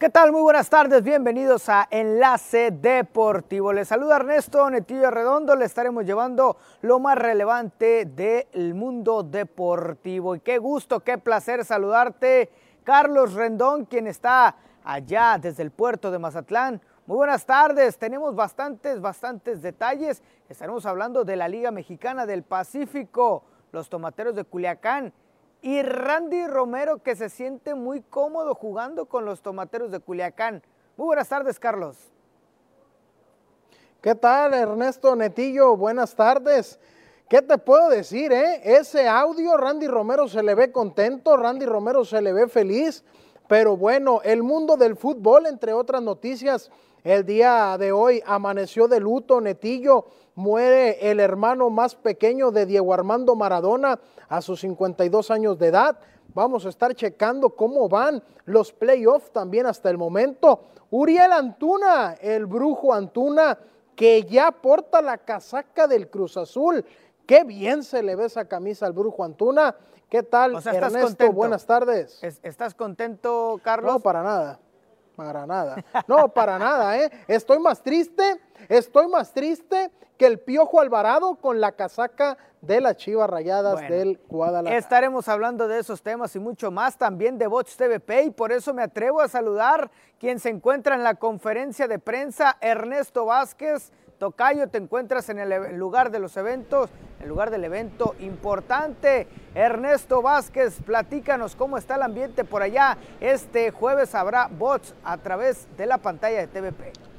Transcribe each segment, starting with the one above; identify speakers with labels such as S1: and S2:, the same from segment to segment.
S1: ¿Qué tal? Muy buenas tardes, bienvenidos a Enlace Deportivo. Les saluda Ernesto Netillo Redondo, le estaremos llevando lo más relevante del mundo deportivo. Y qué gusto, qué placer saludarte, Carlos Rendón, quien está allá desde el puerto de Mazatlán. Muy buenas tardes, tenemos bastantes, bastantes detalles. Estaremos hablando de la Liga Mexicana del Pacífico, los tomateros de Culiacán y Randy Romero que se siente muy cómodo jugando con los tomateros de Culiacán. Muy buenas tardes, Carlos.
S2: ¿Qué tal, Ernesto Netillo? Buenas tardes. ¿Qué te puedo decir, eh? Ese audio, Randy Romero se le ve contento, Randy Romero se le ve feliz, pero bueno, el mundo del fútbol, entre otras noticias, el día de hoy amaneció de luto, Netillo, muere el hermano más pequeño de Diego Armando Maradona a sus 52 años de edad. Vamos a estar checando cómo van los playoffs también hasta el momento. Uriel Antuna, el brujo Antuna, que ya porta la casaca del Cruz Azul. Qué bien se le ve esa camisa al brujo Antuna. ¿Qué tal, Ernesto? Buenas tardes.
S1: ¿Estás contento, Carlos?
S2: No, para nada. Para nada. No, para nada, ¿eh? Estoy más triste, estoy más triste que el Piojo Alvarado con la casaca de las Chivas Rayadas del Guadalajara.
S1: Estaremos hablando de esos temas y mucho más, también de Bots TVP, y por eso me atrevo a saludar quien se encuentra en la conferencia de prensa, Ernesto Vázquez. Tocayo, te encuentras en el lugar de los eventos, el lugar del evento importante. Ernesto Vázquez, platícanos cómo está el ambiente por allá. Este jueves habrá bots a través de la pantalla de TVP.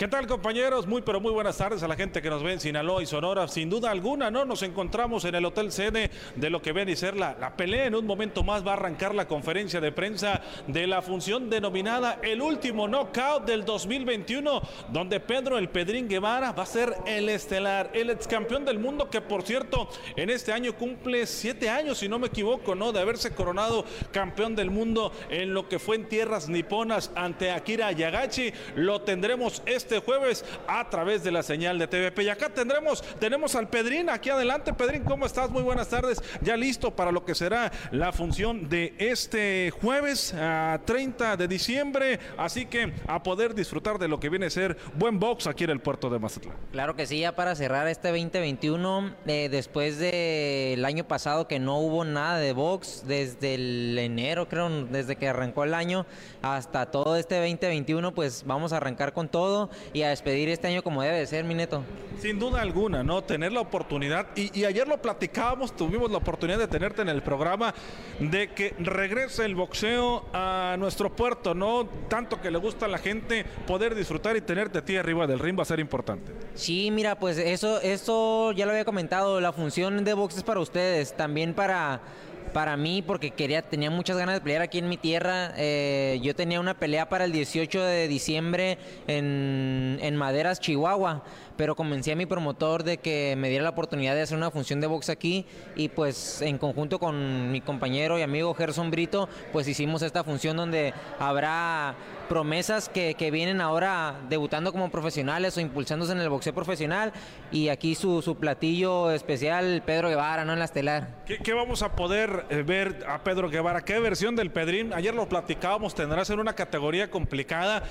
S3: ¿Qué tal compañeros? Muy pero muy buenas tardes a la gente que nos ve en Sinaloa y Sonora. Sin duda alguna, ¿no? Nos encontramos en el Hotel Sede de lo que viene a ser la, la pelea. En un momento más va a arrancar la conferencia de prensa de la función denominada El Último Knockout del 2021, donde Pedro el Pedrín Guevara va a ser el estelar, el ex campeón del mundo que por cierto en este año cumple siete años, si no me equivoco, ¿no? De haberse coronado campeón del mundo en lo que fue en tierras niponas ante Akira Yagachi. Lo tendremos este este jueves a través de la señal de TVP. Y acá tendremos, tenemos al Pedrín aquí adelante. Pedrín, ¿cómo estás? Muy buenas tardes. Ya listo para lo que será la función de este jueves a 30 de diciembre. Así que a poder disfrutar de lo que viene a ser buen box aquí en el puerto de Mazatlán.
S4: Claro que sí, ya para cerrar este 2021, eh, después del año pasado que no hubo nada de box, desde el enero creo, desde que arrancó el año hasta todo este 2021, pues vamos a arrancar con todo y a despedir este año como debe de ser, mi neto.
S3: Sin duda alguna, ¿no? Tener la oportunidad, y, ayer lo platicábamos, tuvimos la oportunidad de tenerte en el programa, de que regrese el boxeo a nuestro puerto, ¿no? Tanto que le gusta a la gente poder disfrutar y tenerte a ti arriba del ring va a ser importante.
S4: Sí, mira, pues eso, eso ya lo había comentado, la función de box es para ustedes, también para para mí porque quería, tenía muchas ganas de pelear aquí en mi tierra. Eh, yo tenía una pelea para el 18 de diciembre en, en Maderas, Chihuahua, pero convencí a mi promotor de que me diera la oportunidad de hacer una función de box aquí y pues en conjunto con mi compañero y amigo Gerson Brito, pues hicimos esta función donde habrá promesas que, vienen ahora debutando como profesionales o impulsándose en el boxeo profesional. Y aquí su, platillo especial, Pedro Guevara, ¿no? En la estelar.
S3: ¿Qué, qué vamos a poder eh, ver a Pedro Guevara? ¿Qué versión del Pedrín? Ayer lo platicábamos, tendrá que ser una categoría complicada.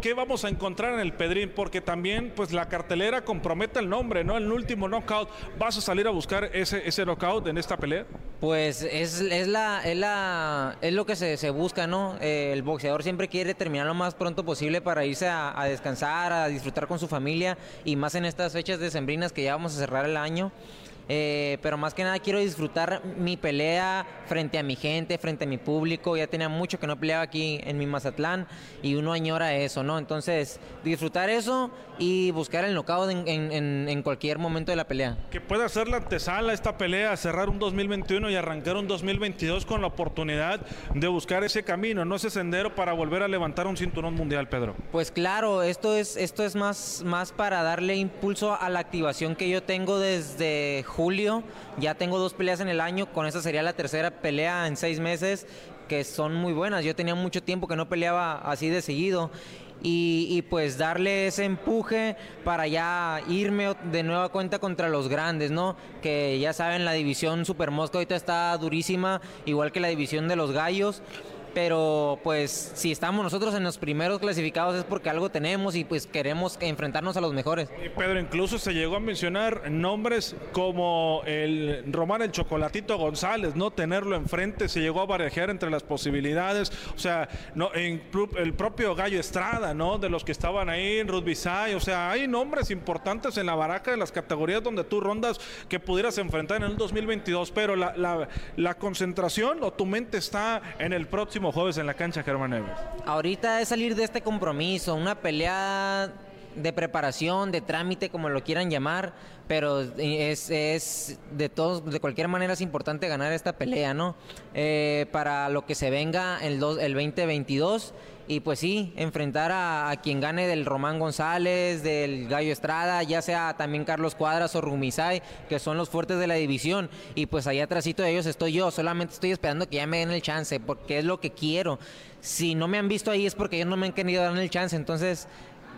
S3: ¿Qué vamos a encontrar en el Pedrín? Porque también, pues la cartelera compromete el nombre, ¿no? El último knockout. ¿Vas a salir a buscar ese, ese knockout en esta pelea?
S4: Pues es, es, la, es, la, es lo que se, se busca, ¿no? Eh, el boxeador siempre quiere terminar lo más pronto posible para irse a, descansar, a disfrutar con su familia y más en estas fechas decembrinas que ya vamos a cerrar el año. Eh, pero más que nada quiero disfrutar mi pelea frente a mi gente, frente a mi público. Ya tenía mucho que no peleaba aquí en mi Mazatlán y uno añora eso, ¿no? Entonces, disfrutar eso y buscar el knockout en, cualquier momento de la pelea.
S3: Que pueda ser la antesala esta pelea, cerrar un 2021 y arrancar un 2022 con la oportunidad de buscar ese camino, no ese sendero para volver a levantar un cinturón mundial, Pedro.
S4: Pues claro, esto es, esto es más, más para darle impulso a la activación que yo tengo desde julio. Ya tengo dos peleas en el año, con esa sería la tercera pelea en seis meses, que son muy buenas. Yo tenía mucho tiempo que no peleaba así de seguido. Y, pues darle ese empuje para ya irme de nueva cuenta contra los grandes, ¿no? Que ya saben, la división Super Mosca ahorita está durísima, igual que la división de los gallos. Pero pues si estamos nosotros en los primeros clasificados es porque algo tenemos y pues queremos enfrentarnos a los mejores.
S3: Pedro, incluso se llegó a mencionar nombres como el Román el Chocolatito González, ¿no? Tenerlo enfrente, se llegó a barajear entre las posibilidades, o sea, no, en el propio Gallo Estrada, ¿no? De los que estaban ahí, en Rudbisay, o sea, hay nombres importantes en la baraja de las categorías donde tú rondas que pudieras enfrentar en el 2022, pero la, la, la concentración o tu mente está en el próximo jueves en la cancha Germán Evers.
S4: Ahorita es salir de este compromiso, una pelea de preparación, de trámite, como lo quieran llamar, pero es, es de todos, de cualquier manera es importante ganar esta pelea, ¿no? Eh, para lo que se venga el, el 2022 y pues sí, enfrentar a, quien gane del Román González, del Gallo Estrada, ya sea también Carlos Cuadras o Rumisay, que son los fuertes de la división. Y pues ahí atrásito de ellos estoy yo, solamente estoy esperando que ya me den el chance, porque es lo que quiero. Si no me han visto ahí es porque ellos no me han querido dar el chance, entonces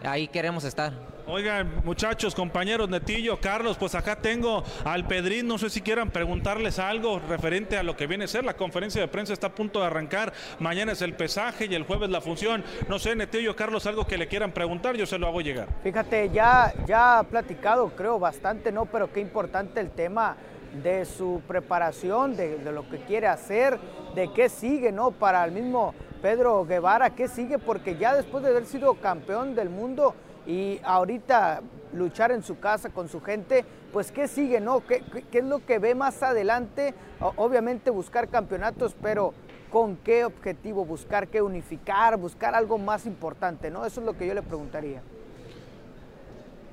S4: ahí queremos estar.
S3: Oigan, muchachos, compañeros, Netillo, Carlos, pues acá tengo al Pedrín, no sé si quieran preguntarles algo referente a lo que viene a ser. La conferencia de prensa está a punto de arrancar, mañana es el pesaje y el jueves la función. No sé, Netillo, Carlos, algo que le quieran preguntar, yo se lo hago llegar.
S1: Fíjate, ya, ya ha platicado, creo, bastante, ¿no? Pero qué importante el tema de su preparación, de, de lo que quiere hacer, de qué sigue, ¿no? Para el mismo Pedro Guevara, ¿qué sigue? Porque ya después de haber sido campeón del mundo y ahorita luchar en su casa con su gente, pues ¿qué sigue? No? ¿Qué, es lo que ve más adelante? obviamente buscar campeonatos, pero ¿con qué objetivo? Buscar qué unificar, buscar algo más importante, ¿no? Eso es lo que yo le preguntaría.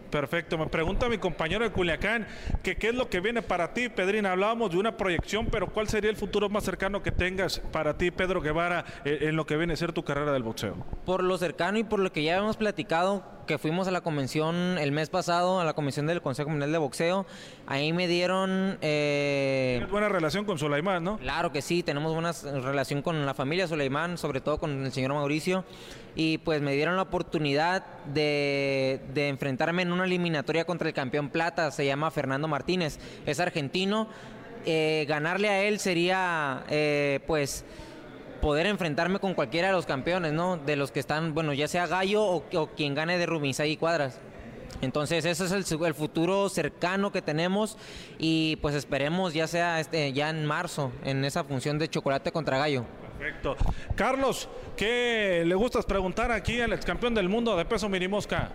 S3: Perfecto, me pregunta mi compañero de Culiacán que qué es lo que viene para ti, Pedrina. Hablábamos de una proyección, pero ¿cuál sería el futuro más cercano que tengas para ti, Pedro Guevara, eh, en lo que viene a ser tu carrera del boxeo?
S4: Por lo cercano y por lo que ya hemos platicado, que fuimos a la convención el mes pasado, a la convención del Consejo Mundial de Boxeo, ahí me dieron...
S3: Eh, Tienes buena relación con Sulaimán, ¿no?
S4: Claro que sí, tenemos buena relación con la familia Sulaimán, sobre todo con el señor Mauricio, y pues me dieron la oportunidad de, enfrentarme en una eliminatoria contra el campeón plata, se llama Fernando Martínez, es argentino, eh, ganarle a él sería eh, pues poder enfrentarme con cualquiera de los campeones, ¿no? De los que están, bueno, ya sea Gallo o, quien gane de Rubinsa y Cuadras. Entonces ese es el, futuro cercano que tenemos y pues esperemos ya sea este, ya en marzo en esa función de chocolate contra gallo.
S3: Perfecto. Carlos, ¿qué le gustas preguntar aquí al ex campeón del mundo de peso minimosca?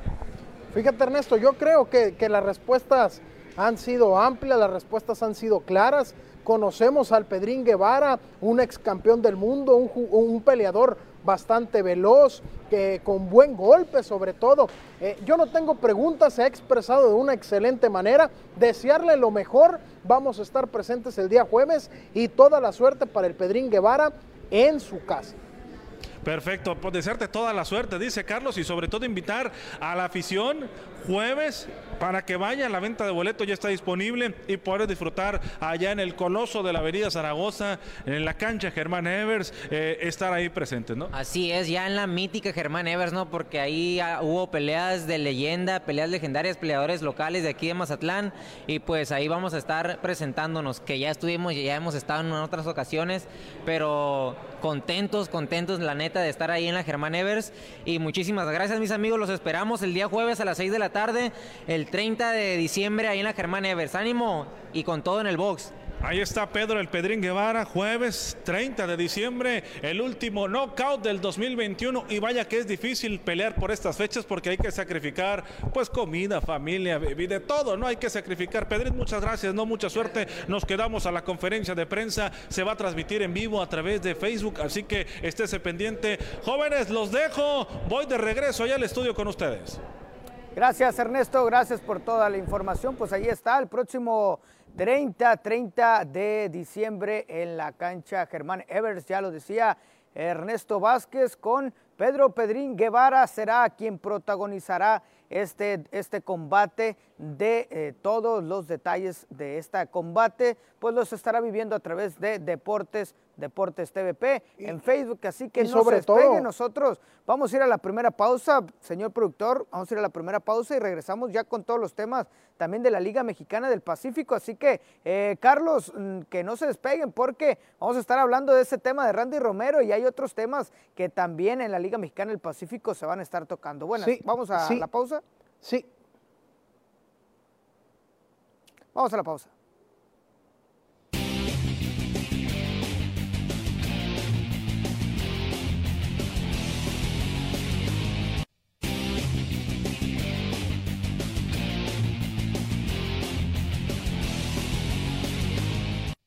S2: Fíjate Ernesto, yo creo que, que las respuestas han sido amplias, las respuestas han sido claras. Conocemos al Pedrín Guevara, un ex campeón del mundo, un, peleador bastante veloz, que con buen golpe sobre todo. Eh, yo no tengo preguntas, se ha expresado de una excelente manera. Desearle lo mejor, vamos a estar presentes el día jueves y toda la suerte para el Pedrín Guevara en su casa.
S3: Perfecto, pues desearte toda la suerte, dice Carlos, y sobre todo invitar a la afición jueves para que vaya. La venta de boletos ya está disponible y poder disfrutar allá en el Coloso de la Avenida Zaragoza, en la cancha Germán Evers, eh, estar ahí presentes, ¿no?
S4: Así es, ya en la mítica Germán Evers, ¿no? Porque ahí ah, hubo peleas de leyenda, peleas legendarias, peleadores locales de aquí de Mazatlán y pues ahí vamos a estar presentándonos, que ya estuvimos, ya hemos estado en otras ocasiones, pero contentos, contentos, la neta, de estar ahí en la Germán Evers. Y muchísimas gracias, mis amigos. Los esperamos el día jueves a las 6 de la tarde, el 30 de diciembre, ahí en la Germán Evers. Ánimo y con todo en el box.
S3: Ahí está Pedro el Pedrín Guevara, jueves 30 de diciembre, el último knockout del 2021 y vaya que es difícil pelear por estas fechas porque hay que sacrificar pues comida, familia, bebida, todo, ¿no? Hay que sacrificar. Pedrín, muchas gracias, no mucha suerte. Nos quedamos a la conferencia de prensa, se va a transmitir en vivo a través de Facebook, así que estése pendiente. Jóvenes, los dejo, voy de regreso allá al estudio con ustedes.
S1: Gracias Ernesto, gracias por toda la información. Pues ahí está el próximo 30, 30 de diciembre en la cancha Germán Evers, ya lo decía Ernesto Vázquez con Pedro Pedrín Guevara será quien protagonizará este, este combate de eh, todos los detalles de este combate, pues los estará viviendo a través de Deportes Deportes TVP en Facebook, así que no sobre se todo, nosotros vamos a ir a la primera pausa, señor productor, vamos a ir a la primera pausa y regresamos ya con todos los temas también de la Liga Mexicana del Pacífico, así que eh, Carlos, mm, que no se despeguen porque vamos a estar hablando de ese tema de Randy Romero y hay otros temas que también en la Liga Mexicana del Pacífico se van a estar tocando. Bueno, vamos a la pausa.
S2: Sí.
S1: Vamos a la pausa.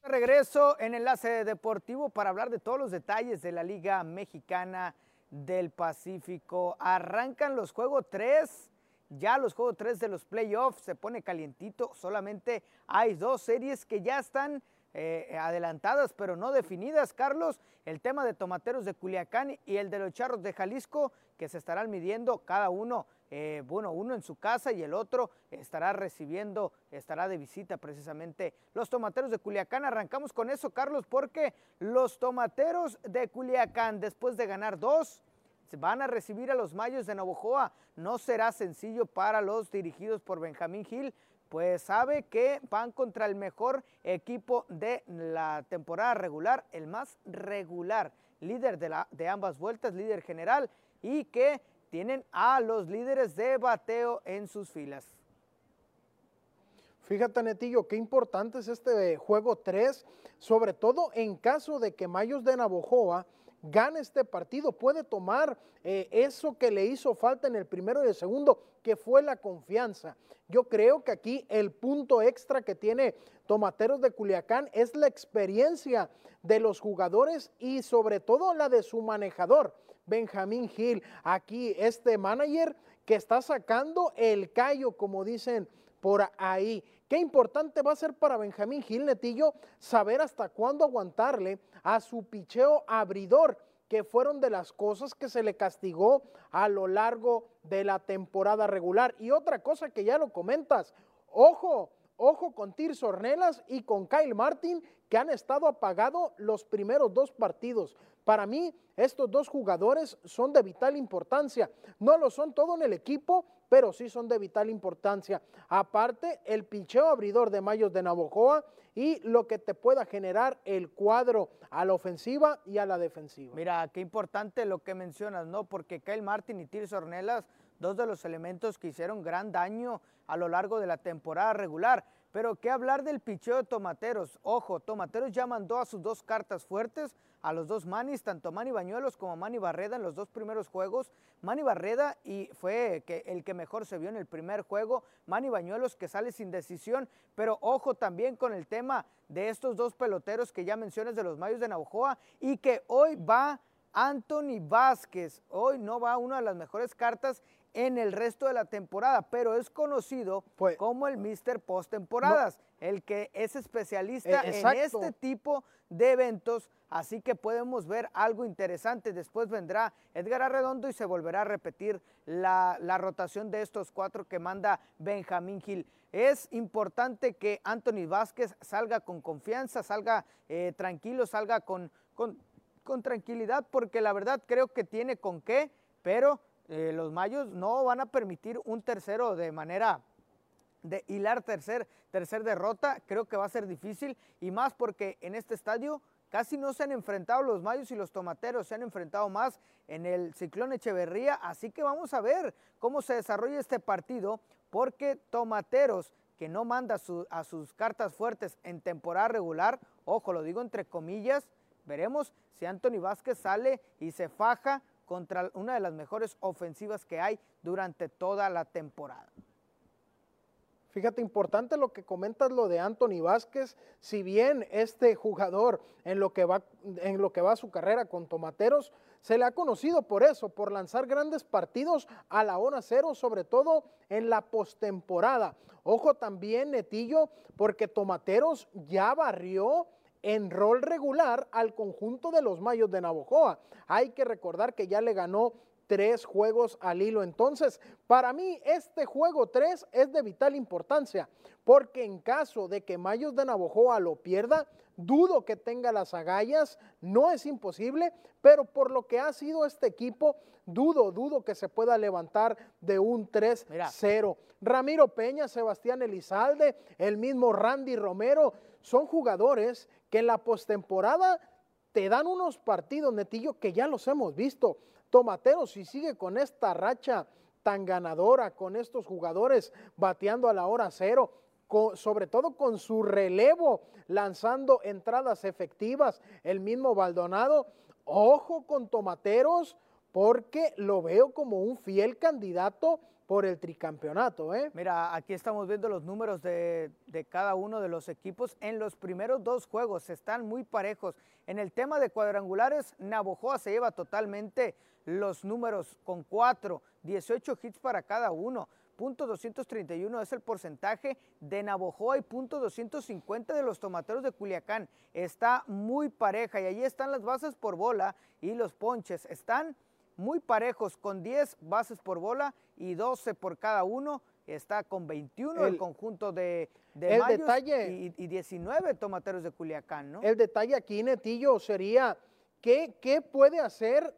S1: Regreso en Enlace Deportivo para hablar de todos los detalles de la Liga Mexicana del Pacífico. Arrancan los juegos 3, ya los juegos 3 de los playoffs se pone calientito. Solamente hay dos series que ya están eh, adelantadas pero no definidas. Carlos, el tema de Tomateros de Culiacán y el de los Charros de Jalisco que se estarán midiendo cada uno eh, bueno, uno en su casa y el otro estará recibiendo, estará de visita precisamente los tomateros de Culiacán. Arrancamos con eso, Carlos, porque los tomateros de Culiacán, después de ganar dos, van a recibir a los Mayos de Navojoa. No será sencillo para los dirigidos por Benjamín Gil, pues sabe que van contra el mejor equipo de la temporada regular, el más regular, líder de, ambas vueltas, líder general, y que tienen a los líderes de bateo en sus filas.
S2: Fíjate, Netillo, qué importante es este juego 3, sobre todo en caso de que Mayos de Navojoa gane este partido, puede tomar eh, eso que le hizo falta en el primero y el segundo, que fue la confianza. Yo creo que aquí el punto extra que tiene Tomateros de Culiacán es la experiencia de los jugadores y sobre todo la de su manejador. Benjamín Gil, aquí este manager que está sacando el callo, como dicen por ahí. Qué importante va a ser para Benjamín Gil Netillo saber hasta cuándo aguantarle a su picheo abridor, que fueron de las cosas que se le castigó a lo largo de la temporada regular. Y otra cosa que ya lo comentas, ojo, ojo con Tirso Ornelas y con Kyle Martin, que han estado apagados los primeros dos partidos. Para mí, estos dos jugadores son de vital importancia. No lo son todo en el equipo, pero sí son de vital importancia. Aparte, el picheo abridor de Mayos de Navojoa y lo que te pueda generar el cuadro a la ofensiva y a la defensiva.
S1: Mira, qué importante lo que mencionas, ¿no? Porque Kyle Martin y Tirso Ornelas, dos de los elementos que hicieron gran daño a lo largo de la temporada regular. Pero qué hablar del picheo de Tomateros. Ojo, Tomateros ya mandó a sus dos cartas fuertes, a los dos Manis, tanto Manny Bañuelos como Manny Barreda en los dos primeros juegos. Manny Barreda y fue el que mejor se vio en el primer juego. Manny Bañuelos que sale sin decisión. Pero ojo también con el tema de estos dos peloteros que ya mencionas de los Mayos de Navajoa y que hoy va Anthony Vázquez. Hoy no va una de las mejores cartas en el resto de la temporada, pero es conocido pues, como el Mister Post Temporadas, el que es especialista eh, en este tipo de eventos, así que podemos ver algo interesante. Después vendrá Edgar Arredondo y se volverá a repetir la, rotación de estos cuatro que manda Benjamín Gil. Es importante que Anthony Vázquez salga con confianza, salga eh, tranquilo, salga con, con, con tranquilidad, porque la verdad creo que tiene con qué, pero eh, los mayos no van a permitir un tercero de manera de hilar tercer, tercer derrota, creo que va a ser difícil y más porque en este estadio casi no se han enfrentado los mayos y los tomateros, se han enfrentado más en el ciclón Echeverría, así que vamos a ver cómo se desarrolla este partido porque tomateros que no manda a sus cartas fuertes en temporada regular, ojo, lo digo entre comillas, veremos si Anthony Vázquez sale y se faja contra una de las mejores ofensivas que hay durante toda la temporada.
S2: Fíjate, importante lo que comentas lo de Anthony Vázquez, si bien este jugador en lo que va en lo que va su carrera con Tomateros se le ha conocido por eso, por lanzar grandes partidos a la hora cero, sobre todo en la postemporada. Ojo también, Netillo, porque Tomateros ya barrió en rol regular al conjunto de los Mayos de Navojoa. Hay que recordar que ya le ganó tres juegos al hilo. Entonces, para mí este juego 3 es de vital importancia, porque en caso de que Mayos de Navojoa lo pierda, dudo que tenga las agallas, no es imposible, pero por lo que ha sido este equipo, dudo, dudo que se pueda levantar de un 3-0. Ramiro Peña, Sebastián Elizalde, el mismo Randy Romero, son jugadores que en la postemporada te dan unos partidos, Netillo, que ya los hemos visto. Tomateros, si sigue con esta racha tan ganadora, con estos jugadores bateando a la hora cero, sobre todo con su relevo, lanzando entradas efectivas, el mismo Baldonado, ojo con Tomateros, porque lo veo como un fiel candidato por el tricampeonato. ¿eh?
S1: Mira, aquí estamos viendo los números de, de, cada uno de los equipos en los primeros dos juegos, están muy parejos. En el tema de cuadrangulares, Navojoa se lleva totalmente los números con 4, 18 hits para cada uno. Punto 231 es el porcentaje de Navojoa y punto 250 de los tomateros de Culiacán. Está muy pareja y allí están las bases por bola y los ponches. Están muy parejos con 10 bases por bola y 12 por cada uno. Está con 21 el, conjunto de, de
S2: el detalle,
S1: y, y, 19 tomateros de Culiacán, ¿no?
S2: El detalle aquí, Netillo, sería ¿qué, qué puede hacer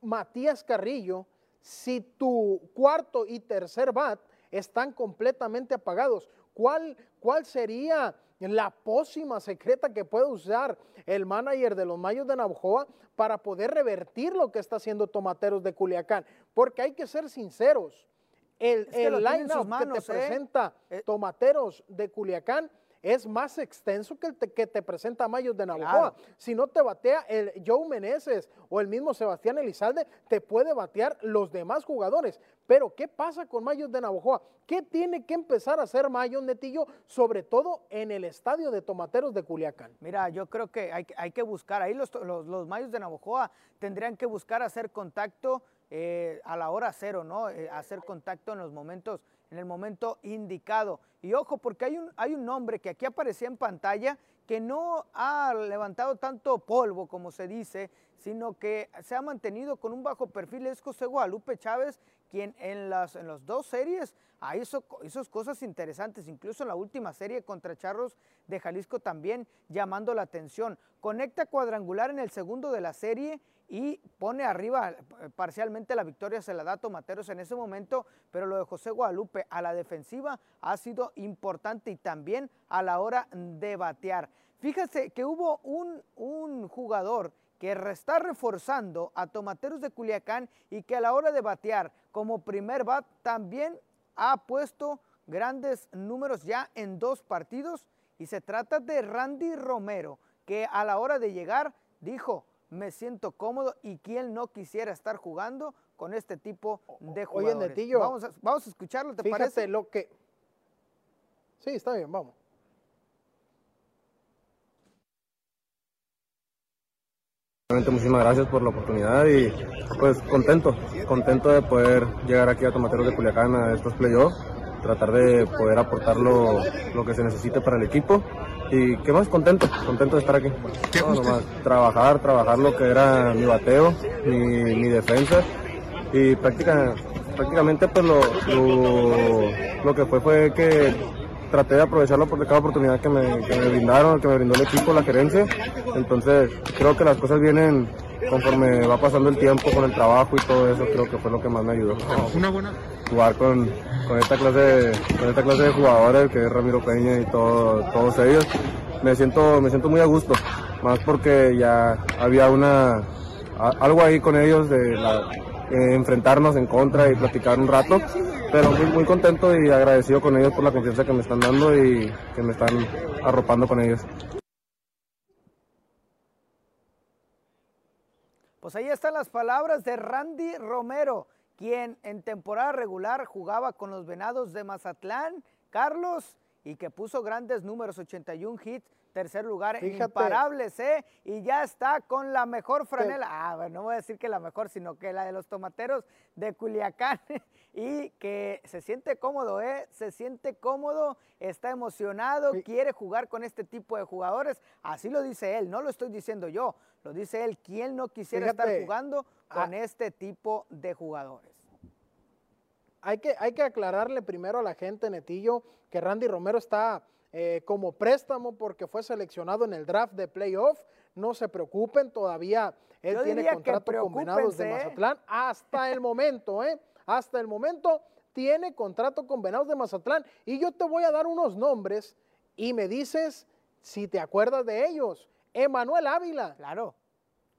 S2: Matías Carrillo si tu cuarto y tercer bat están completamente apagados? ¿Cuál, cuál sería la pócima secreta que puede usar el manager de los Mayos de Navajoa para poder revertir lo que está haciendo Tomateros de Culiacán? Porque hay que ser sinceros, el,
S1: Es que
S2: el line-up que te
S1: ¿eh?
S2: presenta
S1: Eh.
S2: Tomateros de Culiacán es más extenso que el te- que te presenta Mayos de Navajoa.
S1: Claro.
S2: Si no te batea el Joe Meneses o el mismo Sebastián Elizalde, te puede batear los demás jugadores. Pero, ¿qué pasa con Mayos de Navajoa? ¿Qué tiene que empezar a hacer Mayos Netillo, sobre todo en el estadio de Tomateros de Culiacán?
S1: Mira, yo creo que hay, que- hay que buscar, ahí los, los, los mayos de Navojoa tendrían que buscar hacer contacto eh, a la hora cero, ¿no? Eh, hacer contacto en los momentos, en el momento indicado. Y ojo, porque hay un, hay un nombre que aquí aparecía en pantalla que no ha levantado tanto polvo, como se dice, sino que se ha mantenido con un bajo perfil, es José Guadalupe Chávez, quien en las, en dos series hizo, hizo cosas interesantes, incluso en la última serie contra Charros de Jalisco también llamando la atención. Conecta cuadrangular en el segundo de la serie y pone arriba eh, parcialmente la victoria, se la da a Tomateros en ese momento, pero lo de José Guadalupe a la defensiva ha sido importante y también a la hora de batear. Fíjese que hubo un, un jugador que está reforzando a Tomateros de Culiacán y que a la hora de batear como primer bat también ha puesto grandes números ya en dos partidos y se trata de Randy Romero, que a la hora de llegar dijo, me siento cómodo y quién no quisiera estar jugando con este tipo de
S2: Oye,
S1: jugadores.
S2: Netillo,
S1: vamos, a, vamos a escucharlo, ¿te
S2: Fíjate
S1: parece?
S2: lo que... Sí, está bien, vamos.
S5: Realmente muchísimas gracias por la oportunidad y pues contento, contento de poder llegar aquí a Tomateros de Culiacán a estos playoffs, tratar de poder aportar lo, lo que se necesite para el equipo y qué más contento, contento de estar aquí. No, nomás trabajar, trabajar lo que era mi bateo, mi, mi defensa y práctica, prácticamente pues lo, lo, lo que fue fue que traté de aprovecharlo por cada oportunidad que me, que me brindaron, que me brindó el equipo, la gerencia. Entonces, creo que las cosas vienen conforme va pasando el tiempo con el trabajo y todo eso, creo que fue lo que más me ayudó.
S6: Una buena.
S5: Jugar con, con esta clase de, con esta clase de jugadores que es Ramiro Peña y todo, todos ellos, me siento, me siento muy a gusto, más porque ya había una algo ahí con ellos de enfrentarnos en contra y platicar un rato, pero muy, muy contento y agradecido con ellos por la confianza que me están dando y que me están arropando con ellos.
S1: Pues ahí están las palabras de Randy Romero, quien en temporada regular jugaba con los Venados de Mazatlán, Carlos, y que puso grandes números, 81 hits, tercer lugar,
S2: Fíjate.
S1: imparables, ¿eh? Y ya está con la mejor franela. Ah, bueno, no voy a decir que la mejor, sino que la de los tomateros de Culiacán. y que se siente cómodo, ¿eh? Se siente cómodo, está emocionado, quiere jugar con este tipo de jugadores. Así lo dice él, no lo estoy diciendo yo, lo dice él. ¿Quién no quisiera estar jugando con este tipo de jugadores?
S2: Hay que, hay que aclararle primero a la gente, Netillo, que Randy Romero está eh, como préstamo porque fue seleccionado en el draft de playoff. No se preocupen, todavía él tiene contrato con Venados de ¿eh? Mazatlán hasta el momento, ¿eh? Hasta el momento tiene contrato con Venados de Mazatlán y yo te voy a dar unos nombres y me dices si te acuerdas de ellos. Emanuel Ávila.
S1: Claro,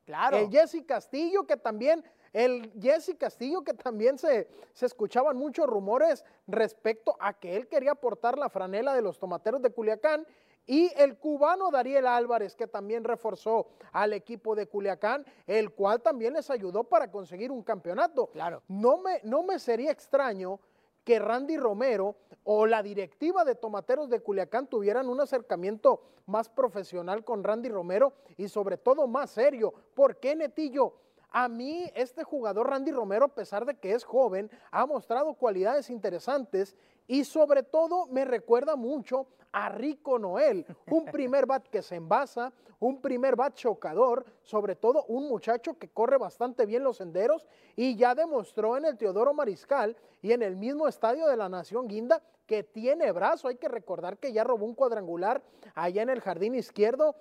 S1: claro.
S2: El Jesse Castillo, que también el Jesse Castillo, que también se, se escuchaban muchos rumores respecto a que él quería aportar la franela de los tomateros de Culiacán. Y el cubano Dariel Álvarez, que también reforzó al equipo de Culiacán, el cual también les ayudó para conseguir un campeonato.
S1: Claro.
S2: No me, no me sería extraño que Randy Romero o la directiva de Tomateros de Culiacán tuvieran un acercamiento más profesional con Randy Romero y sobre todo más serio. ¿Por qué, Netillo? A mí este jugador Randy Romero, a pesar de que es joven, ha mostrado cualidades interesantes y sobre todo me recuerda mucho a Rico Noel, un primer bat que se envasa, un primer bat chocador, sobre todo un muchacho que corre bastante bien los senderos y ya demostró en el Teodoro Mariscal y en el mismo estadio de la Nación Guinda que tiene brazo. Hay que recordar que ya robó un cuadrangular allá en el jardín izquierdo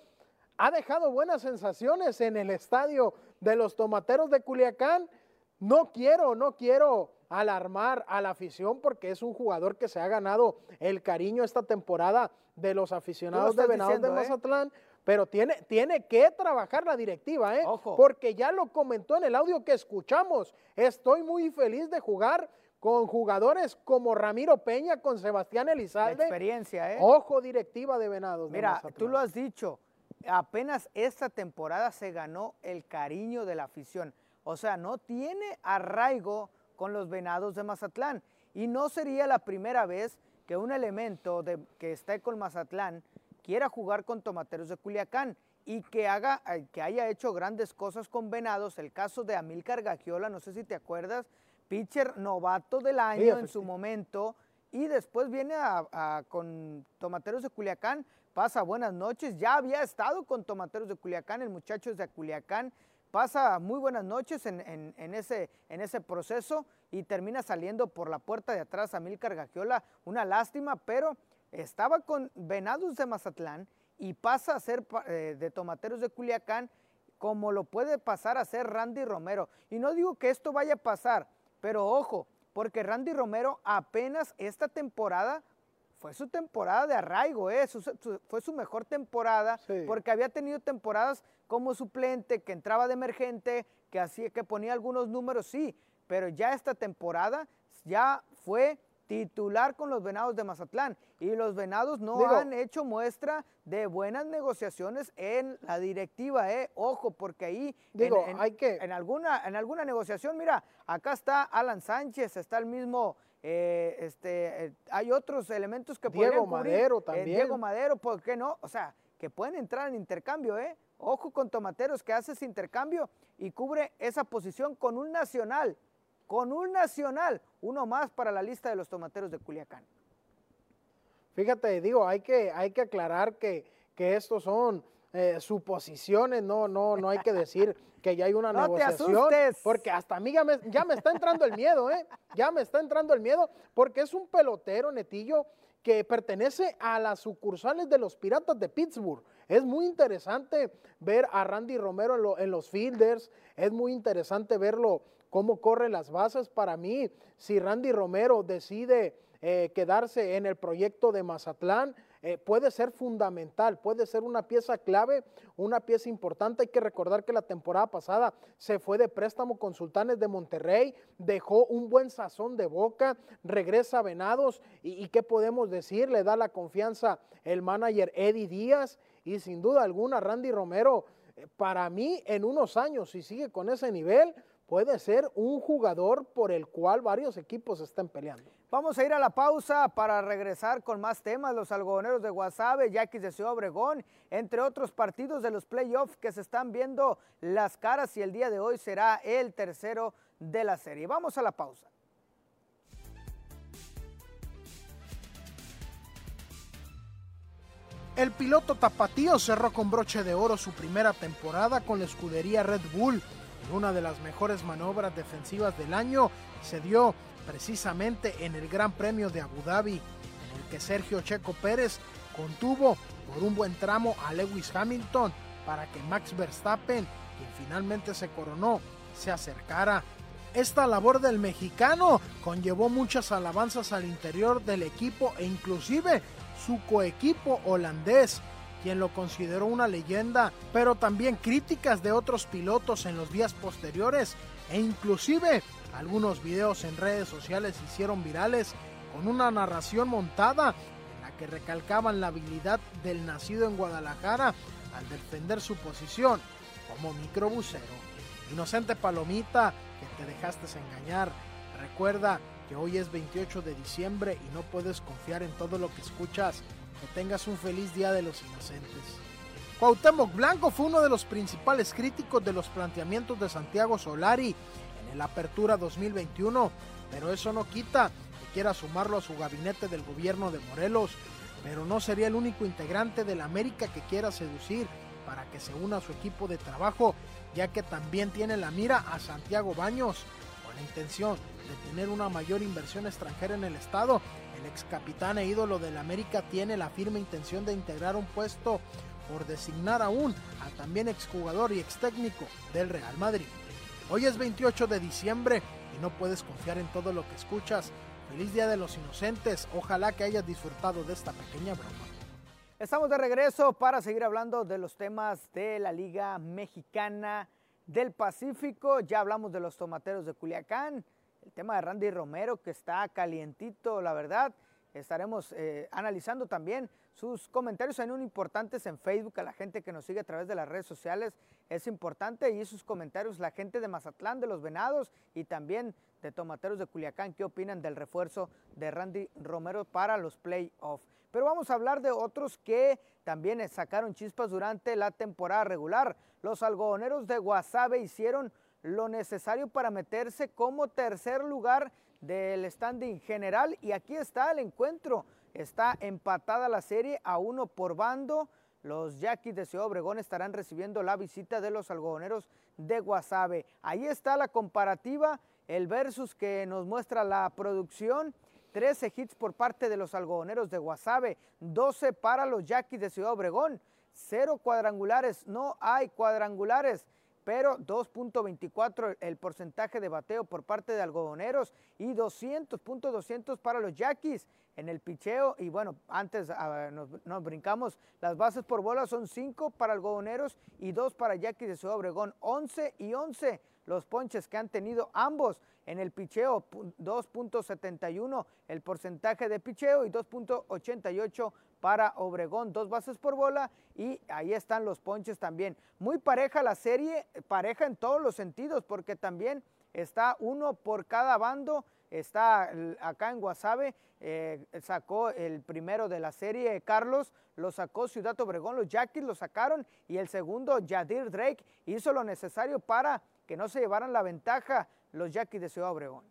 S2: ha dejado buenas sensaciones en el estadio de los Tomateros de Culiacán. No quiero, no quiero alarmar a la afición porque es un jugador que se ha ganado el cariño esta temporada de los aficionados de Venados de ¿eh? Mazatlán. Pero tiene, tiene que trabajar la directiva, ¿eh? Porque ya lo comentó en el audio que escuchamos. Estoy muy feliz de jugar con jugadores como Ramiro Peña, con Sebastián Elizalde. La
S1: experiencia, ¿eh?
S2: Ojo, directiva de Venados.
S1: Mira, tú lo has dicho apenas esta temporada se ganó el cariño de la afición. O sea, no tiene arraigo con los venados de Mazatlán. Y no sería la primera vez que un elemento de, que esté con Mazatlán quiera jugar con Tomateros de Culiacán y que, haga, eh, que haya hecho grandes cosas con Venados. El caso de Amílcar Gagiola, no sé si te acuerdas, pitcher novato del año en su momento y después viene con Tomateros de Culiacán, pasa buenas noches, ya había estado con Tomateros de Culiacán, el muchacho de Culiacán, pasa muy buenas noches en, ese, proceso y termina saliendo por la puerta de atrás a Milcar Gagiola, una lástima, pero estaba con Venados de Mazatlán y pasa a ser eh, de Tomateros de Culiacán como lo puede pasar a ser Randy Romero. Y no digo que esto vaya a pasar, pero ojo, porque Randy Romero apenas esta temporada fue su temporada de arraigo, ¿eh? fue su mejor temporada, porque había tenido temporadas como suplente, que entraba de emergente, que, hacía, que ponía algunos números, sí, pero ya esta temporada ya fue titular con los Venados de Mazatlán y los Venados no han hecho muestra de buenas negociaciones en la directiva, eh. Ojo, porque ahí
S2: digo, hay que
S1: en alguna en alguna negociación, mira, acá está Alan Sánchez, está el mismo eh, este, eh, hay otros elementos que
S2: Diego Madero eh, también.
S1: Diego Madero, ¿por qué no? O sea, que pueden entrar en intercambio, ¿eh? Ojo con Tomateros que hace ese intercambio y cubre esa posición con un nacional, con un nacional, uno más para la lista de los Tomateros de Culiacán.
S2: Fíjate, digo, hay que, hay que aclarar que, que estos son eh, suposiciones, no, no, no hay que decir que ya hay una negociación. porque hasta a mí ya me, ya me está entrando el miedo, ¿eh? Ya me está entrando el miedo, porque es un pelotero, Netillo, que pertenece a las sucursales de los Piratas de Pittsburgh. Es muy interesante ver a Randy Romero en, los fielders, es muy interesante verlo cómo corre las bases. Para mí, si Randy Romero decide eh, quedarse en el proyecto de Mazatlán, eh, puede ser fundamental, puede ser una pieza clave, una pieza importante. Hay que recordar que la temporada pasada se fue de préstamo con Sultanes de Monterrey, dejó un buen sazón de boca, regresa a Venados y, qué podemos decir, le da la confianza el manager Eddie Díaz y sin duda alguna Randy Romero, eh, para mí en unos años, si sigue con ese nivel, puede ser un jugador por el cual varios equipos están peleando.
S1: Vamos a ir a la pausa para regresar con más temas. Los algodoneros de Guasave, Yaquis de Ciudad Obregón, entre otros partidos de los playoffs que se están viendo las caras y el día de hoy será el tercero de la serie. Vamos a la pausa.
S2: El piloto tapatío cerró con broche de oro su primera temporada con la escudería Red Bull. En una de las mejores maniobras defensivas del año se dio precisamente en el Gran Premio de Abu Dhabi, en el que Sergio Checo Pérez contuvo por un buen tramo a Lewis Hamilton para que Max Verstappen, quien finalmente se coronó, se acercara. Esta labor del mexicano conllevó muchas alabanzas al interior del equipo e inclusive su coequipo holandés, quien lo consideró una leyenda, pero también críticas de otros pilotos en los días posteriores e inclusive algunos videos en redes sociales se hicieron virales con una narración montada en la que recalcaban la habilidad del nacido en Guadalajara al defender su posición como microbusero. Inocente palomita que te dejaste engañar, recuerda que hoy es 28 de diciembre y no puedes confiar en todo lo que escuchas. Que tengas un feliz día de los inocentes. Cuauhtémoc Blanco fue uno de los principales críticos de los planteamientos de Santiago Solari la Apertura 2021, pero eso no quita que quiera sumarlo a su gabinete del gobierno de Morelos, pero no sería el único integrante de la América que quiera seducir para que se una a su equipo de trabajo, ya que también tiene la mira a Santiago Baños, con la intención de tener una mayor inversión extranjera en el estado. El ex capitán e ídolo del América tiene la firme intención de integrar un puesto por designar aún a también exjugador y ex técnico del Real Madrid. Hoy es 28 de diciembre y no puedes confiar en todo lo que escuchas. Feliz Día de los Inocentes. Ojalá que hayas disfrutado de esta pequeña broma.
S1: Estamos de regreso para seguir hablando de los temas de la Liga Mexicana del Pacífico. Ya hablamos de los tomateros de Culiacán el tema de Randy Romero que está calientito, la verdad. Estaremos eh, analizando también sus comentarios en un importantes en Facebook, a la gente que nos sigue a través de las redes sociales es importante y sus comentarios la gente de Mazatlán, de los Venados y también de Tomateros de Culiacán, qué opinan del refuerzo de Randy Romero para los playoffs. Pero vamos a hablar de otros que también sacaron chispas durante la temporada regular. Los algodoneros de Guasave hicieron lo necesario para meterse como tercer lugar del standing general. Y aquí está el encuentro. Está empatada la serie a uno por bando. Los Yaquis de Ciudad Obregón estarán recibiendo la visita de los algodoneros de Guasave. Ahí está la comparativa, el versus que nos muestra la producción. 13 hits por parte de los algodoneros de Guasave, 12 para los Yaquis de Ciudad Obregón, cero cuadrangulares, no hay cuadrangulares pero 2.24 el porcentaje de bateo por parte de algodoneros y 200.200 para los yaquis en el picheo. Y bueno, antes ah, nos, brincamos, las bases por bola son 5 para algodoneros y 2 para yaquis de Ciudad Obregón, 11 y 11 los ponches que han tenido ambos en el picheo, 2.71 el porcentaje de picheo y 2.88 para Obregón, dos bases por bola y ahí están los ponches también. Muy pareja la serie, pareja en todos los sentidos porque también está uno por cada bando. Está acá en Guasave, eh, sacó el primero de la serie, Carlos, lo sacó Ciudad Obregón, los Yaquis lo sacaron y el segundo, Yadir Drake, hizo lo necesario para que no se llevaran la ventaja los Yaquis de Ciudad Obregón.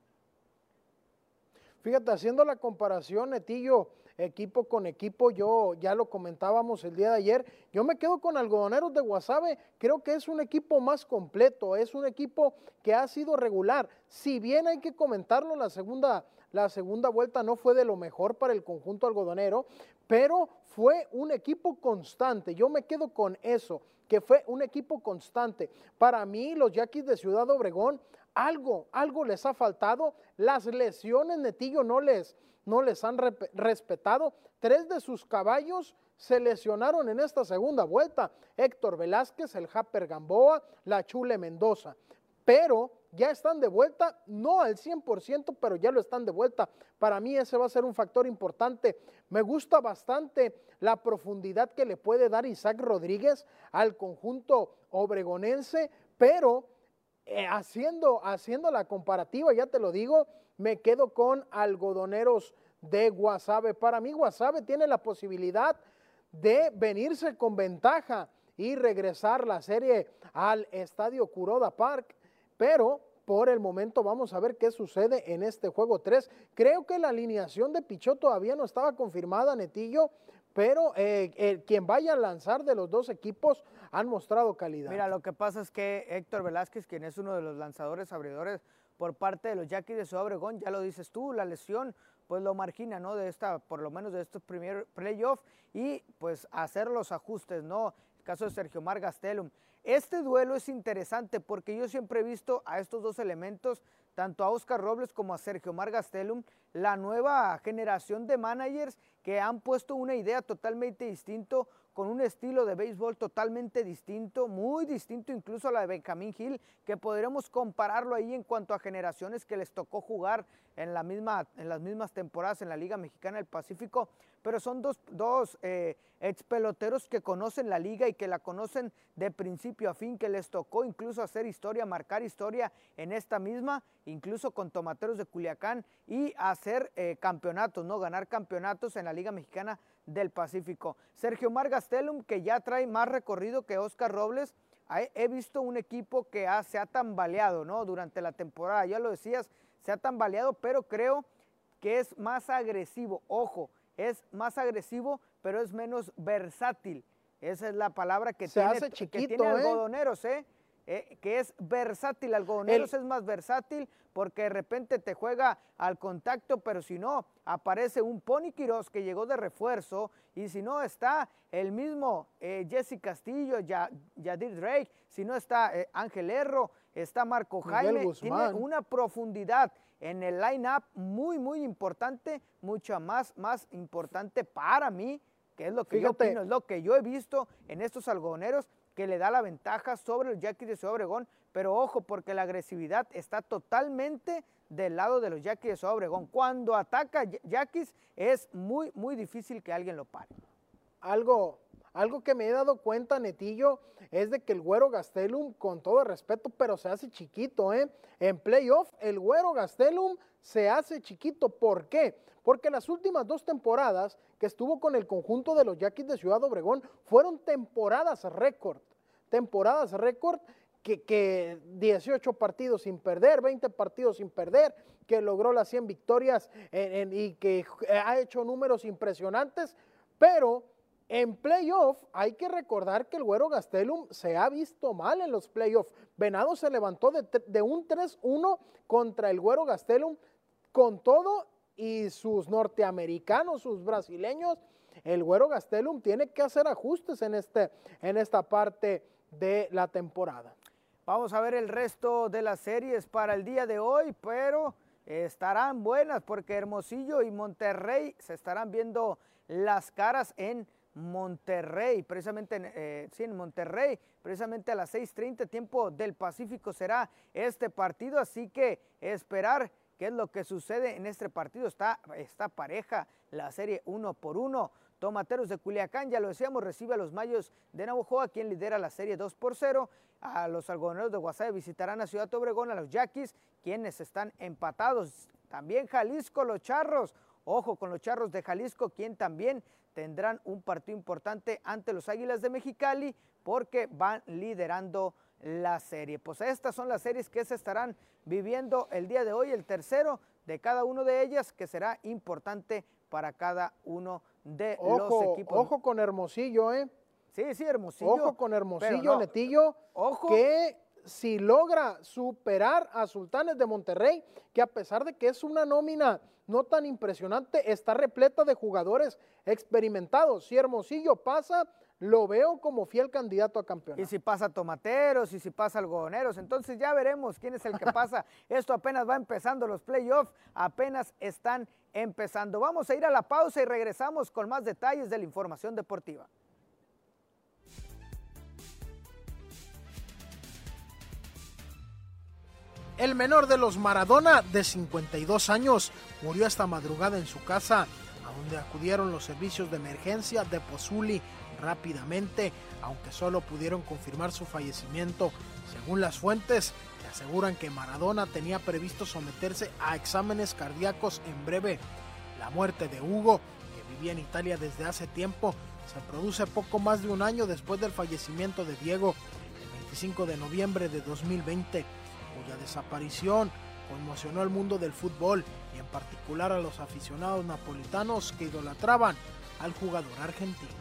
S2: Fíjate, haciendo la comparación, Netillo, equipo con equipo, yo ya lo comentábamos el día de ayer, yo me quedo con Algodoneros de Guasave, creo que es un equipo más completo, es un equipo que ha sido regular, si bien hay que comentarlo, la segunda, la segunda vuelta no fue de lo mejor para el conjunto algodonero, pero fue un equipo constante, yo me quedo con eso, que fue un equipo constante. Para mí, los Yaquis de Ciudad Obregón, algo, algo les ha faltado, las lesiones, Netillo, no les, no les han respetado. Tres de sus caballos se lesionaron en esta segunda vuelta. Héctor Velázquez, el Japper Gamboa, la Chule Mendoza. Pero ya están de vuelta, no al 100%, pero ya lo están de vuelta. Para mí ese va a ser un factor importante. Me gusta bastante la profundidad que le puede dar Isaac Rodríguez al conjunto obregonense, pero eh, haciendo, haciendo la comparativa, ya te lo digo, me quedo con algodoneros de Guasave. Para mí Guasave tiene la posibilidad de venirse con ventaja y regresar la serie al estadio Kuroda Park, pero por el momento vamos a ver qué sucede en este juego 3. Creo que la alineación de Pichot todavía no estaba confirmada, Netillo, pero eh, quien vaya a lanzar de los dos equipos han mostrado calidad.
S1: Mira, lo que pasa es que Héctor Velázquez, quien es uno de los lanzadores abridores por parte de los Yaquis de Ciudad Obregón, ya lo dices tú, la lesión pues lo margina, ¿no? De esta, por lo menos de estos primeros playoffs y pues hacer los ajustes, ¿no? El caso de Sergio Mar Gastelum. Este duelo es interesante porque yo siempre he visto a estos dos elementos, tanto a Oscar Robles como a Sergio Mar Gastelum, la nueva generación de managers que han puesto una idea totalmente distinto con un estilo de béisbol totalmente distinto, muy distinto incluso a la de Benjamín Hill, que podremos compararlo ahí en cuanto a generaciones que les tocó jugar en, la misma, en las mismas temporadas en la Liga Mexicana del Pacífico, pero son dos, dos eh, ex peloteros que conocen la liga y que la conocen de principio a fin, que les tocó incluso hacer historia, marcar historia en esta misma, incluso con Tomateros de Culiacán y hacer eh, campeonatos, ¿no? Ganar campeonatos en la Liga Mexicana del Pacífico. Sergio Margastelum, que ya trae más recorrido que Oscar Robles, he visto un equipo que se ha tambaleado ¿no? durante la temporada, ya lo decías, se ha tambaleado, pero creo que es más agresivo. Ojo, es más agresivo, pero es menos versátil. Esa es la palabra que,
S2: se
S1: tiene,
S2: hace chiquito,
S1: que tiene
S2: ¿eh?
S1: algodoneros, ¿eh? Eh, que es versátil, algodoneros es más versátil porque de repente te juega al contacto, pero si no, aparece un Pony Quiroz que llegó de refuerzo y si no está el mismo eh, Jesse Castillo, Yadir Drake, si no está eh, Ángel Erro, está Marco Jaime, tiene una profundidad en el line-up muy, muy importante, mucho más, más importante para mí, que es lo que yo opino, es lo que yo he visto en estos algodoneros que le da la ventaja sobre los Yaquis de Ciudad Obregón, pero ojo porque la agresividad está totalmente del lado de los Yaquis de Ciudad Obregón. Cuando ataca Yaquis es muy, muy difícil que alguien lo pare.
S2: Algo, algo que me he dado cuenta, Netillo, es de que el Güero Gastelum, con todo respeto, pero se hace chiquito, ¿eh? En playoff, el Güero Gastelum se hace chiquito. ¿Por qué? Porque las últimas dos temporadas que estuvo con el conjunto de los Yaquis de Ciudad Obregón fueron temporadas récord. Temporadas récord que, que, 18 partidos sin perder, 20 partidos sin perder, que logró las 100 victorias y que ha hecho números impresionantes, pero en playoff hay que recordar que el Güero Gastelum se ha visto mal en los playoffs. Venado se levantó de, un 3-1 contra el Güero Gastelum con todo y sus norteamericanos, sus brasileños, el Güero Gastelum tiene que hacer ajustes en, este, en esta parte de la temporada.
S1: Vamos a ver el resto de las series para el día de hoy, pero estarán buenas porque Hermosillo y Monterrey se estarán viendo las caras en Monterrey, precisamente eh, sí, en Monterrey, precisamente a las 6.30 tiempo del Pacífico será este partido, así que esperar qué es lo que sucede en este partido. Está, está pareja la serie uno por uno. Tomateros de Culiacán, ya lo decíamos, recibe a los Mayos de Navajoa, quien lidera la serie 2 por 0. A los algodoneros de Guasave visitarán a Ciudad Obregón, a los Yaquis, quienes están empatados. También Jalisco, los Charros. Ojo con los Charros de Jalisco, quien también tendrán un partido importante ante los Águilas de Mexicali, porque van liderando la serie. Pues estas son las series que se estarán viviendo el día de hoy, el tercero de cada una de ellas, que será importante para cada uno de los equipos.
S2: Ojo con Hermosillo, ¿eh?
S1: Sí, sí, Hermosillo.
S2: Ojo con Hermosillo, Netillo. Ojo. Que si logra superar a Sultanes de Monterrey, que a pesar de que es una nómina no tan impresionante, está repleta de jugadores experimentados. Si Hermosillo pasa, lo veo como fiel candidato a campeón.
S1: Y si pasa Tomateros, y si pasa Algodoneros, entonces ya veremos quién es el que pasa. Esto apenas va empezando, los playoffs apenas están empezando. Vamos a ir a la pausa y regresamos con más detalles de la información deportiva.
S2: El menor de los Maradona, de 52 años, murió esta madrugada en su casa, a donde acudieron los servicios de emergencia de Pozuli rápidamente, aunque solo pudieron confirmar su fallecimiento. Según las fuentes, que aseguran que Maradona tenía previsto someterse a exámenes cardíacos en breve. La muerte de Hugo, que vivía en Italia desde hace tiempo, se produce poco más de un año después del fallecimiento de Diego, el 25 de noviembre de 2020, cuya desaparición conmocionó al mundo del fútbol y en particular a los aficionados napolitanos que idolatraban al jugador argentino.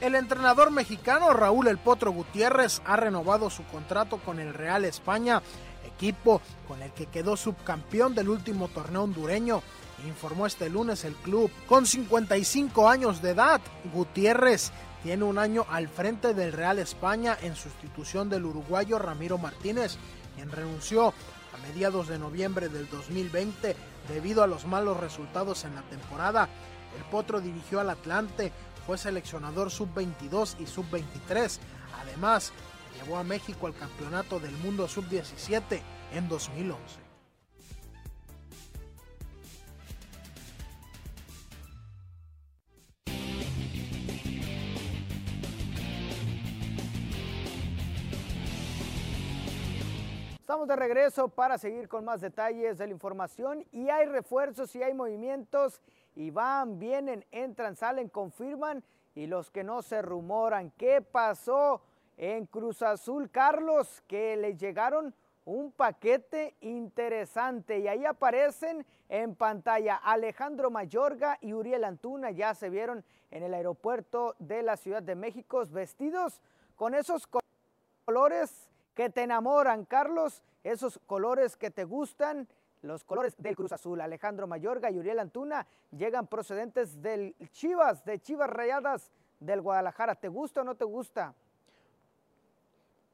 S2: El entrenador mexicano Raúl El Potro Gutiérrez ha renovado su contrato con el Real España, equipo con el que quedó subcampeón del último torneo hondureño. Informó este lunes el club. Con 55 años de edad, Gutiérrez tiene un año al frente del Real España en sustitución del uruguayo Ramiro Martínez, quien renunció a mediados de noviembre del 2020 debido a los malos resultados en la temporada. El Potro dirigió al Atlante, fue seleccionador sub-22 y sub-23. Además, llevó a México al Campeonato del Mundo sub-17 en 2011.
S1: Estamos de regreso para seguir con más detalles de la información. Y hay refuerzos y hay movimientos. Y van, vienen, entran, salen, confirman. Y los que no se rumoran. ¿Qué pasó en Cruz Azul, Carlos? Que le llegaron un paquete interesante. Y ahí aparecen en pantalla Alejandro Mayorga y Uriel Antuna, ya se vieron en el aeropuerto de la Ciudad de México vestidos con esos colores que te enamoran, Carlos, esos colores que te gustan, los colores del Cruz Azul. Alejandro Mayorga y Uriel Antuna llegan procedentes del Chivas, de Chivas Rayadas del Guadalajara. ¿Te gusta o no te gusta?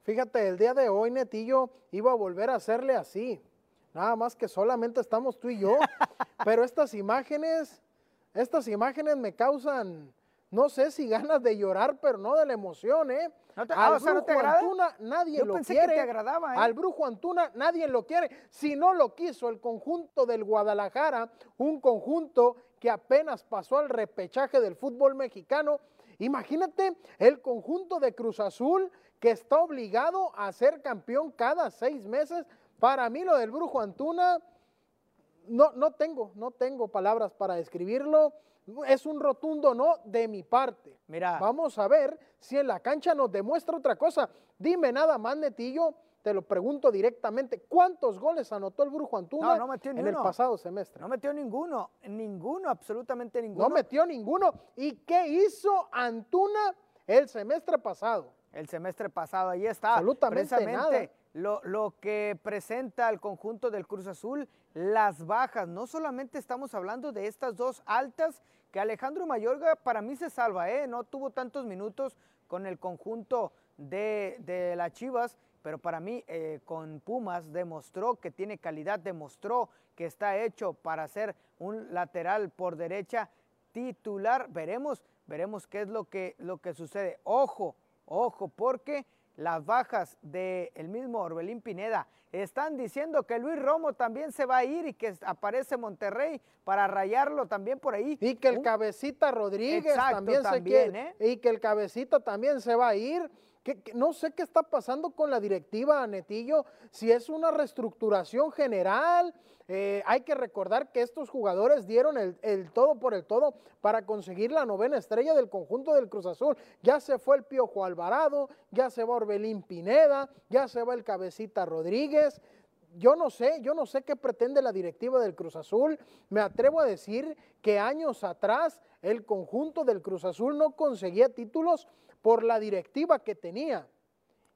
S2: Fíjate, el día de hoy, Netillo, iba a volver a hacerle así. Nada más que solamente estamos tú y yo. Pero estas imágenes, estas imágenes me causan, no sé si ganas de llorar, pero no de la emoción, ¿eh?
S1: ¿No te,
S2: Al
S1: ah, o sea, ¿no te
S2: Brujo? Antuna nadie
S1: Yo
S2: lo
S1: pensé
S2: quiere.
S1: que te agradaba, ¿eh?
S2: Al Brujo Antuna nadie lo quiere. Si no lo quiso el conjunto del Guadalajara, un conjunto que apenas pasó al repechaje del fútbol mexicano, imagínate el conjunto de Cruz Azul que está obligado a ser campeón cada seis meses. Para mí lo del Brujo Antuna no, no tengo, no tengo palabras para describirlo. Es un rotundo no de mi parte.
S1: Mira.
S2: Vamos a ver si en la cancha nos demuestra otra cosa. Dime nada más, Netillo, te lo pregunto directamente. ¿Cuántos goles anotó el Brujo Antuna
S1: No, no metió
S2: en el pasado semestre?
S1: No metió ninguno, ninguno, absolutamente ninguno.
S2: No metió ninguno. ¿Y qué hizo Antuna el semestre pasado?
S1: el semestre pasado. Ahí está.
S2: Absolutamente
S1: precisamente Lo, lo que presenta el conjunto del Cruz Azul, las bajas. No solamente estamos hablando de estas dos altas, que Alejandro Mayorga para mí se salva, ¿eh? no tuvo tantos minutos con el conjunto de, de las Chivas, pero para mí eh, con Pumas demostró que tiene calidad, demostró que está hecho para ser un lateral por derecha titular. Veremos, veremos qué es lo que, lo que sucede. Ojo, Ojo, porque las bajas del mismo Orbelín Pineda están diciendo que Luis Romo también se va a ir y que aparece Monterrey para rayarlo también por ahí.
S2: Y que el cabecita Rodríguez
S1: Exacto,
S2: también, se
S1: también,
S2: quiere-
S1: ¿eh?
S2: y que el cabecita también se va a ir. No sé qué está pasando con la directiva, Netillo, si es una reestructuración general. eh, hay que recordar que estos jugadores dieron el, el todo por el todo para conseguir la novena estrella del conjunto del Cruz Azul. Ya se fue el Piojo Alvarado, ya se va Orbelín Pineda, ya se va el cabecita Rodríguez yo no sé, yo no sé qué pretende la directiva del Cruz Azul. Me atrevo a decir que años atrás el conjunto del Cruz Azul no conseguía títulos por la directiva que tenía.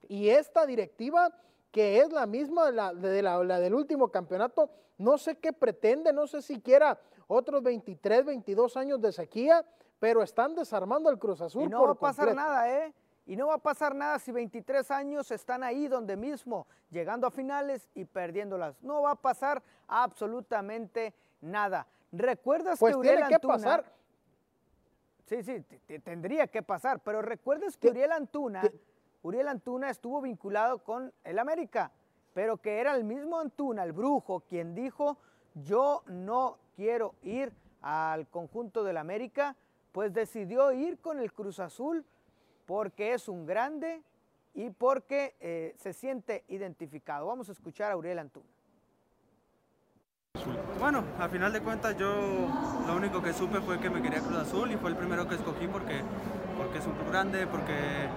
S2: Y esta directiva, que es la misma de la, de la- la del último campeonato, no sé qué pretende, no sé siquiera otros 23, 22 años de sequía, pero están desarmando al Cruz Azul.
S1: Y no
S2: por
S1: va a pasar nada, ¿eh? Y no va a pasar nada si 23 años están ahí donde mismo, llegando a finales y perdiéndolas. No va a pasar absolutamente nada. ¿Recuerdas
S2: Pues
S1: que Uriel
S2: tiene que
S1: Antuna-
S2: pasar.
S1: Sí, sí, te- te- tendría que pasar, pero recuerdas que Uriel Antuna, Uriel Antuna estuvo vinculado con el América, pero que era el mismo Antuna, el brujo, quien dijo, yo no quiero ir al conjunto del América, pues decidió ir con el Cruz Azul porque es un grande y porque eh, se siente identificado. Vamos a escuchar a Uriel Antuna.
S6: Bueno, al final de cuentas yo lo único que supe fue que me quería Cruz Azul y fue el primero que escogí porque, porque es un club grande, porque,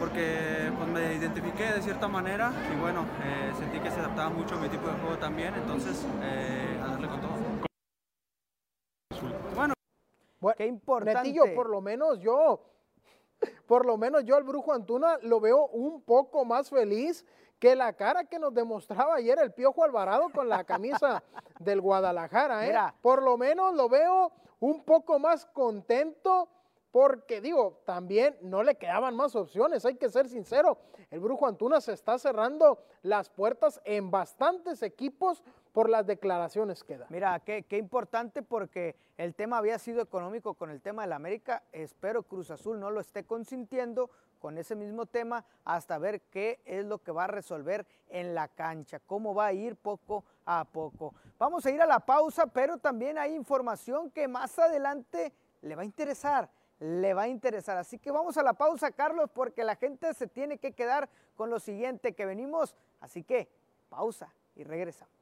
S6: porque pues me identifiqué de cierta manera y bueno, eh, sentí que se adaptaba mucho a mi tipo de juego también, entonces eh, a darle con todo. Bueno,
S2: Bueno,
S1: Qué importante.
S2: Netillo, por lo menos yo, por lo menos yo al Brujo Antuna lo veo un poco más feliz que la cara que nos demostraba ayer el Piojo Alvarado con la camisa del Guadalajara. ¿eh?
S1: Mira.
S2: Por lo menos lo veo un poco más contento porque digo, también no le quedaban más opciones, hay que ser sincero. El Brujo Antuna se está cerrando las puertas en bastantes equipos por las declaraciones que da.
S1: Mira, qué, qué importante porque el tema había sido económico con el tema del América. Espero Cruz Azul no lo esté consintiendo con ese mismo tema hasta ver qué es lo que va a resolver en la cancha, cómo va a ir poco a poco. Vamos a ir a la pausa, pero también hay información que más adelante le va a interesar le va a interesar. Así que vamos a la pausa, Carlos, porque la gente se tiene que quedar con lo siguiente que venimos. Así que pausa y regresamos.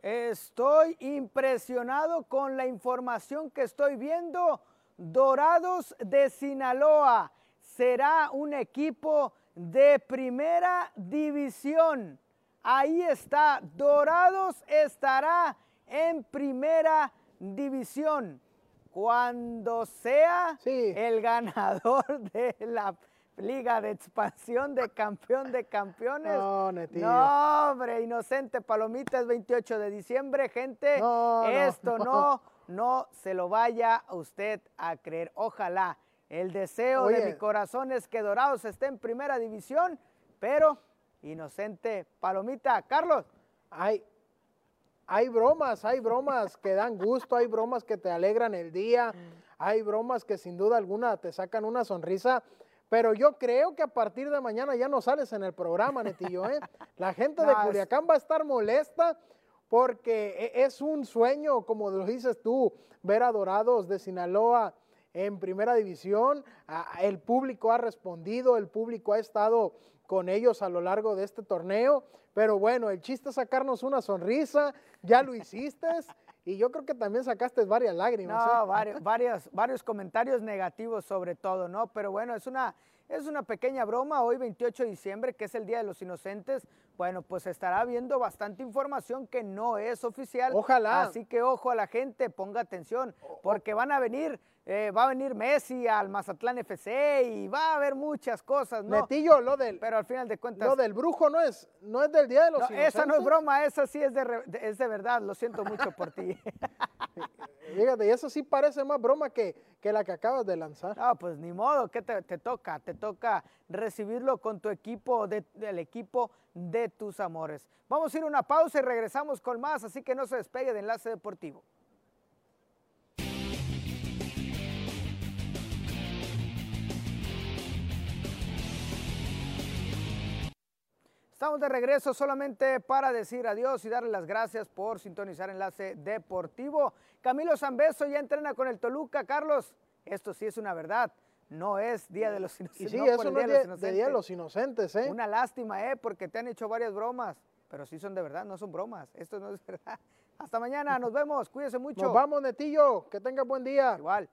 S1: Estoy impresionado con la información que estoy viendo. Dorados de Sinaloa será un equipo de primera división. Ahí está, Dorados estará en primera división. Cuando sea
S2: Sí.
S1: el ganador de la Liga de Expansión de Campeón de Campeones.
S2: No, Netillo.
S1: No, hombre, inocente palomita, es 28 de diciembre, gente.
S2: No, no,
S1: esto
S2: no.
S1: no, no se lo vaya usted a creer. Ojalá. El deseo de mi corazón es que Dorados esté en primera división, pero inocente palomita. Carlos,
S2: Hay, hay bromas, hay bromas que dan gusto, hay bromas que te alegran el día, hay bromas que sin duda alguna te sacan una sonrisa. Pero yo creo que a partir de mañana ya no sales en el programa, Netillo. ¿eh? La gente de
S1: No,
S2: Culiacán va a estar molesta porque e- es un sueño, como lo dices tú, ver a Dorados de Sinaloa en primera división. El público ha respondido, el público ha estado con ellos a lo largo de este torneo. Pero bueno, el chiste es sacarnos una sonrisa, ya lo hiciste. Y yo creo que también sacaste varias lágrimas.
S1: No,
S2: ¿eh?
S1: varios, varios, varios comentarios negativos sobre todo, ¿no? Pero bueno, es una, es una pequeña broma. Hoy, 28 de diciembre, que es el Día de los Inocentes, bueno, pues estará viendo bastante información que no es oficial.
S2: Ojalá.
S1: Así que ojo a la gente, ponga atención, porque van a venir, eh, va a venir Messi al Mazatlán FC y va a haber muchas cosas, ¿no?
S2: Netillo, lo del,
S1: Pero al final de cuentas...
S2: lo del brujo no es, no es del Día de los
S1: no,
S2: Inocentes.
S1: esa no es broma, esa sí es de, re- es de verdad, lo siento mucho por ti.
S2: Y eso sí parece más broma que, que la que acabas de lanzar.
S1: No, pues ni modo, ¿qué te, te toca? Te toca recibirlo con tu equipo, de- del equipo de tus amores. Vamos a ir a una pausa y regresamos con más, así que no se despegue de Enlace Deportivo. Estamos de regreso solamente para decir adiós y darle las gracias por sintonizar Enlace Deportivo. Camilo Zambeso ya entrena con el Toluca. Carlos, esto sí es una verdad. No es Día de los
S2: Y
S1: Inocentes.
S2: sí,
S1: no
S2: eso no
S1: Día
S2: es de Día de
S1: Inocentes.
S2: los Inocentes, ¿eh?
S1: Una lástima, ¿eh? Porque te han hecho varias bromas, pero sí son de verdad, no son bromas. Esto no es verdad. Hasta mañana, nos vemos, cuídese mucho.
S2: Nos vamos, Netillo, que tengas buen día.
S1: Igual.